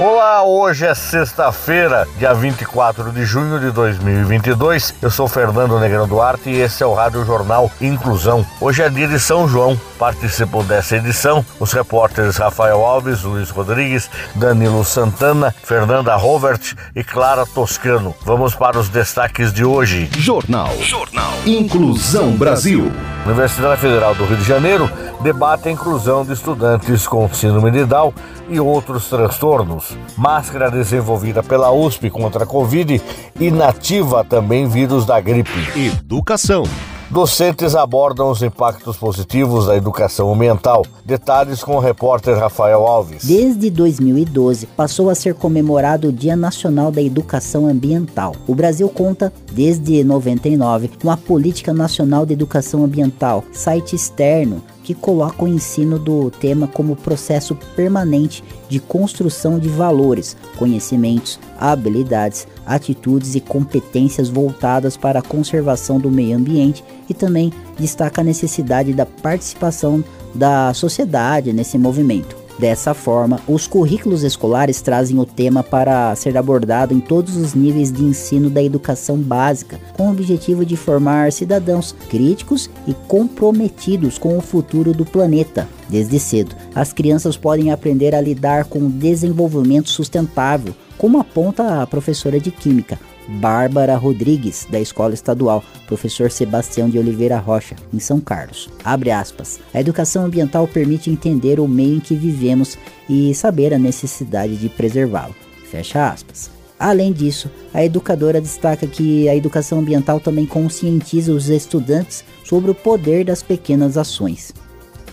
Olá, hoje é sexta-feira, dia 24 de junho de 2022. Eu sou Fernando Negrão Duarte e esse é o Rádio Jornal Inclusão. Hoje é dia de São João. Participam dessa edição os repórteres Rafael Alves, Luiz Rodrigues, Danilo Santana, Fernanda Rovert e Clara Toscano. Vamos para os destaques de hoje. Jornal. Jornal. Inclusão Brasil. Universidade Federal do Rio de Janeiro debate a inclusão de estudantes com síndrome de Down e outros transtornos. Máscara desenvolvida pela USP contra a Covid inativa também vírus da gripe. Educação. Docentes abordam os impactos positivos da educação ambiental. Detalhes com o repórter Rafael Alves. Desde 2012, passou a ser comemorado o Dia Nacional da Educação Ambiental. O Brasil conta, desde 99, com a Política Nacional de Educação Ambiental, site externo que coloca o ensino do tema como processo permanente de construção de valores, conhecimentos, habilidades, atitudes e competências voltadas para a conservação do meio ambiente e também destaca a necessidade da participação da sociedade nesse movimento. Dessa forma, os currículos escolares trazem o tema para ser abordado em todos os níveis de ensino da educação básica, com o objetivo de formar cidadãos críticos e comprometidos com o futuro do planeta. Desde cedo, as crianças podem aprender a lidar com o desenvolvimento sustentável, como aponta a professora de Química, Bárbara Rodrigues, da Escola Estadual, professor Sebastião de Oliveira Rocha, em São Carlos. Abre aspas. A educação ambiental permite entender o meio em que vivemos e saber a necessidade de preservá-lo. Fecha aspas. Além disso, a educadora destaca que a educação ambiental também conscientiza os estudantes sobre o poder das pequenas ações.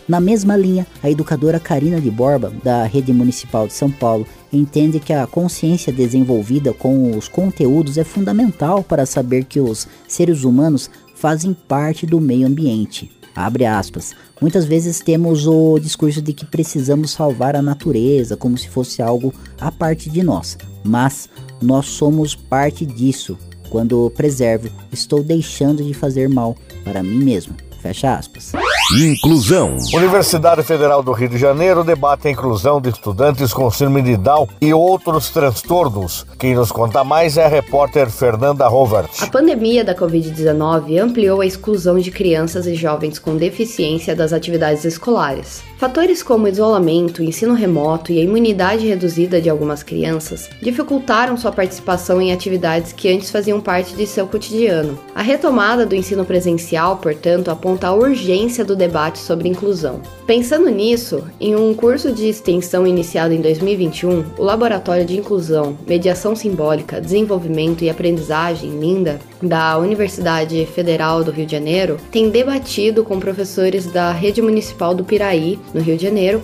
Na mesma linha, a educadora Karina de Borba, da Rede Municipal de São Paulo, entende que a consciência desenvolvida com os conteúdos é fundamental para saber que os seres humanos fazem parte do meio ambiente. Abre aspas. Muitas vezes temos o discurso de que precisamos salvar a natureza como se fosse algo à parte de nós, mas nós somos parte disso. Quando preservo, estou deixando de fazer mal para mim mesmo. Fecha aspas. Inclusão. Universidade Federal do Rio de Janeiro debate a inclusão de estudantes com síndrome de Down e outros transtornos. Quem nos conta mais é a repórter Fernanda Rovert. A pandemia da Covid-19 ampliou a exclusão de crianças e jovens com deficiência das atividades escolares. Fatores como isolamento, ensino remoto e a imunidade reduzida de algumas crianças dificultaram sua participação em atividades que antes faziam parte de seu cotidiano. A retomada do ensino presencial, portanto, aponta a urgência do debate sobre inclusão. Pensando nisso, em um curso de extensão iniciado em 2021, o Laboratório de Inclusão, Mediação Simbólica, Desenvolvimento e Aprendizagem, LINDA, da Universidade Federal do Rio de Janeiro, tem debatido com professores da Rede Municipal do Piraí, no Rio de Janeiro,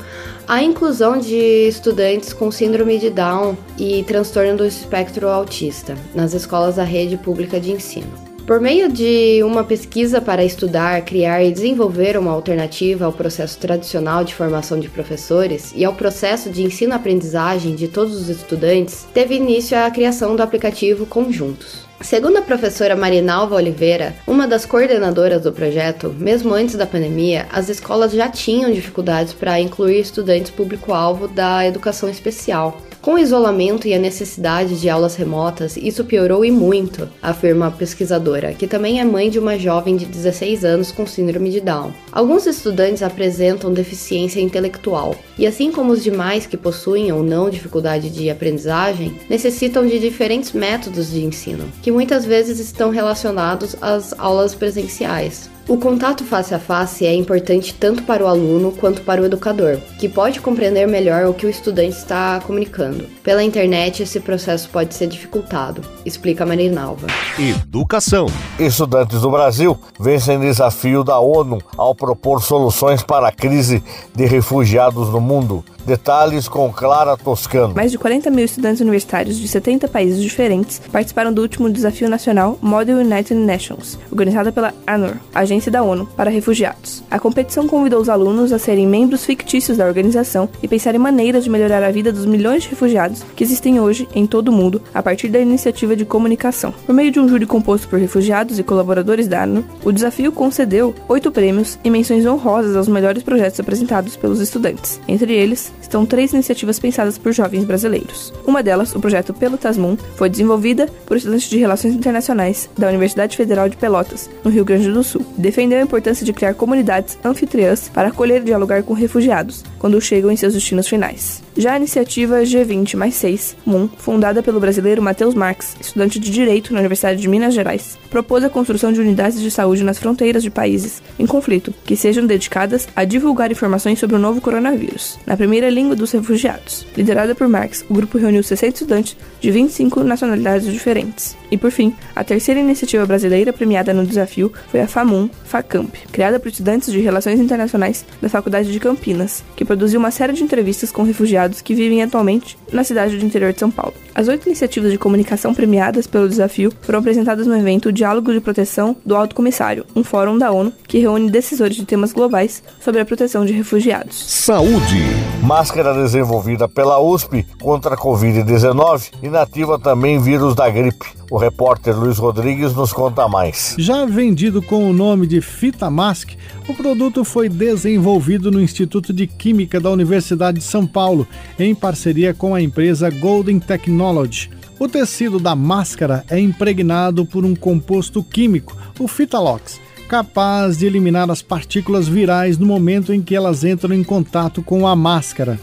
a inclusão de estudantes com síndrome de Down e transtorno do espectro autista nas escolas da rede pública de ensino. Por meio de uma pesquisa para estudar, criar e desenvolver uma alternativa ao processo tradicional de formação de professores e ao processo de ensino-aprendizagem de todos os estudantes, teve início a criação do aplicativo Conjuntos. Segundo a professora Marinalva Oliveira, uma das coordenadoras do projeto, mesmo antes da pandemia, as escolas já tinham dificuldades para incluir estudantes público-alvo da educação especial. Com o isolamento e a necessidade de aulas remotas, isso piorou e muito, afirma a pesquisadora, que também é mãe de uma jovem de 16 anos com síndrome de Down. Alguns estudantes apresentam deficiência intelectual, e assim como os demais que possuem ou não dificuldade de aprendizagem, necessitam de diferentes métodos de ensino, que muitas vezes estão relacionados às aulas presenciais. O contato face a face é importante tanto para o aluno quanto para o educador, que pode compreender melhor o que o estudante está comunicando. Pela internet, esse processo pode ser dificultado, explica Marinalva. Educação. Estudantes do Brasil vencem desafio da ONU ao propor soluções para a crise de refugiados no mundo. Detalhes com Clara Toscano. Mais de 40 mil estudantes universitários de 70 países diferentes participaram do último desafio nacional Model United Nations, organizada pela ANUR, Agência da ONU para Refugiados. A competição convidou os alunos a serem membros fictícios da organização e pensar em maneiras de melhorar a vida dos milhões de refugiados que existem hoje em todo o mundo a partir da iniciativa de comunicação. Por meio de um júri composto por refugiados e colaboradores da ANUR, o desafio concedeu oito prêmios e menções honrosas aos melhores projetos apresentados pelos estudantes. Entre eles, estão três iniciativas pensadas por jovens brasileiros. Uma delas, o projeto Pelo Tasmum, foi desenvolvida por estudantes de Relações Internacionais da Universidade Federal de Pelotas, no Rio Grande do Sul. Defendeu a importância de criar comunidades anfitriãs para acolher e dialogar com refugiados quando chegam em seus destinos finais. Já a iniciativa G20 mais 6, MUN, fundada pelo brasileiro Matheus Marques, estudante de Direito na Universidade de Minas Gerais, propôs a construção de unidades de saúde nas fronteiras de países em conflito, que sejam dedicadas a divulgar informações sobre o novo coronavírus, na primeira língua dos refugiados. Liderada por Marques, o grupo reuniu 60 estudantes de 25 nacionalidades diferentes. E por fim, a terceira iniciativa brasileira premiada no desafio foi a FAMUN FACAMP, criada por estudantes de Relações Internacionais da Faculdade de Campinas, que produziu uma série de entrevistas com refugiados que vivem atualmente na cidade do interior de São Paulo. As oito iniciativas de comunicação premiadas pelo desafio foram apresentadas no evento Diálogo de Proteção do Alto Comissário, um fórum da ONU que reúne decisores de temas globais sobre a proteção de refugiados. Saúde. Máscara desenvolvida pela USP contra a Covid-19 inativa também vírus da gripe. O repórter Luiz Rodrigues nos conta mais. Já vendido com o nome de Fitamask, o produto foi desenvolvido no Instituto de Química da Universidade de São Paulo, em parceria com a empresa Golden Technology. O tecido da máscara é impregnado por um composto químico, o Fitalox, capaz de eliminar as partículas virais no momento em que elas entram em contato com a máscara.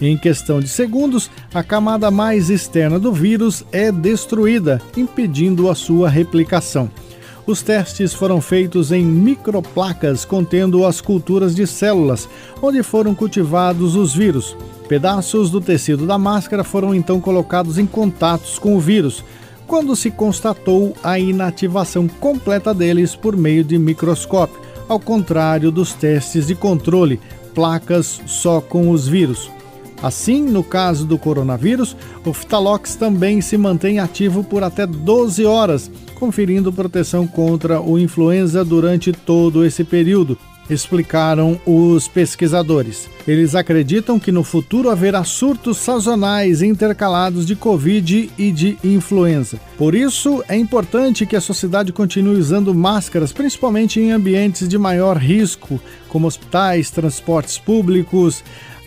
Em questão de segundos, a camada mais externa do vírus é destruída, impedindo a sua replicação. Os testes foram feitos em microplacas contendo as culturas de células, onde foram cultivados os vírus. Pedaços do tecido da máscara foram então colocados em contatos com o vírus, quando se constatou a inativação completa deles por meio de microscópio, ao contrário dos testes de controle, placas só com os vírus. Assim, no caso do coronavírus, o Phtalox também se mantém ativo por até 12 horas, conferindo proteção contra o influenza durante todo esse período, explicaram os pesquisadores. Eles acreditam que no futuro haverá surtos sazonais intercalados de Covid e de influenza. Por isso, é importante que a sociedade continue usando máscaras, principalmente em ambientes de maior risco, como hospitais, transportes públicos,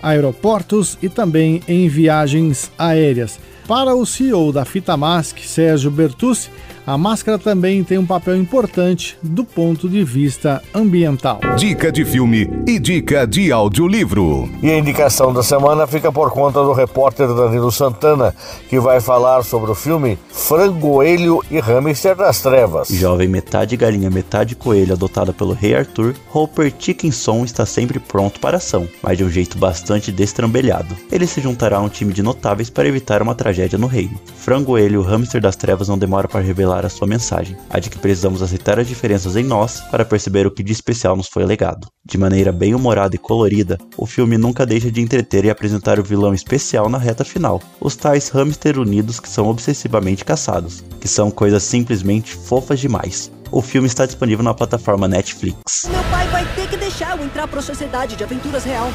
aeroportos e também em viagens aéreas. Para o CEO da Fitamask, Sérgio Bertucci, a máscara também tem um papel importante do ponto de vista ambiental. Dica de filme e dica de audiolivro. E a indicação da semana fica por conta do repórter Danilo Santana, que vai falar sobre o filme Frangoelho e Hamster das Trevas. Jovem metade galinha, metade coelho, adotada pelo rei Arthur, Hopper Tickinson está sempre pronto para ação, mas de um jeito bastante destrambelhado. Ele se juntará a um time de notáveis para evitar uma tragédia no reino. Frangoelho, o hamster das trevas, não demora para revelar a sua mensagem, a de que precisamos aceitar as diferenças em nós para perceber o que de especial nos foi legado. De maneira bem humorada e colorida, o filme nunca deixa de entreter e apresentar o vilão especial na reta final, os tais hamster unidos que são obsessivamente caçados, que são coisas simplesmente fofas demais. O filme está disponível na plataforma Netflix. Meu pai vai ter que deixar eu entrar pra sociedade de aventuras real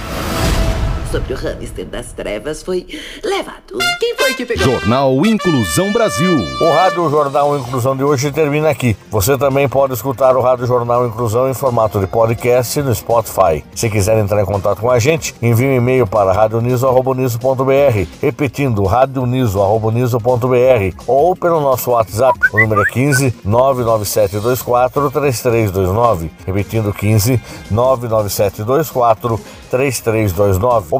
sobre o hamster das trevas foi levado. Quem foi que pegou? Jornal Inclusão Brasil. O Rádio Jornal Inclusão de hoje termina aqui. Você também pode escutar o Rádio Jornal Inclusão em formato de podcast no Spotify. Se quiser entrar em contato com a gente, envie um e-mail para radioniso.br, repetindo radioniso.br ou pelo nosso WhatsApp, o número é 15 99724 3329. Repetindo 15 99724 3329.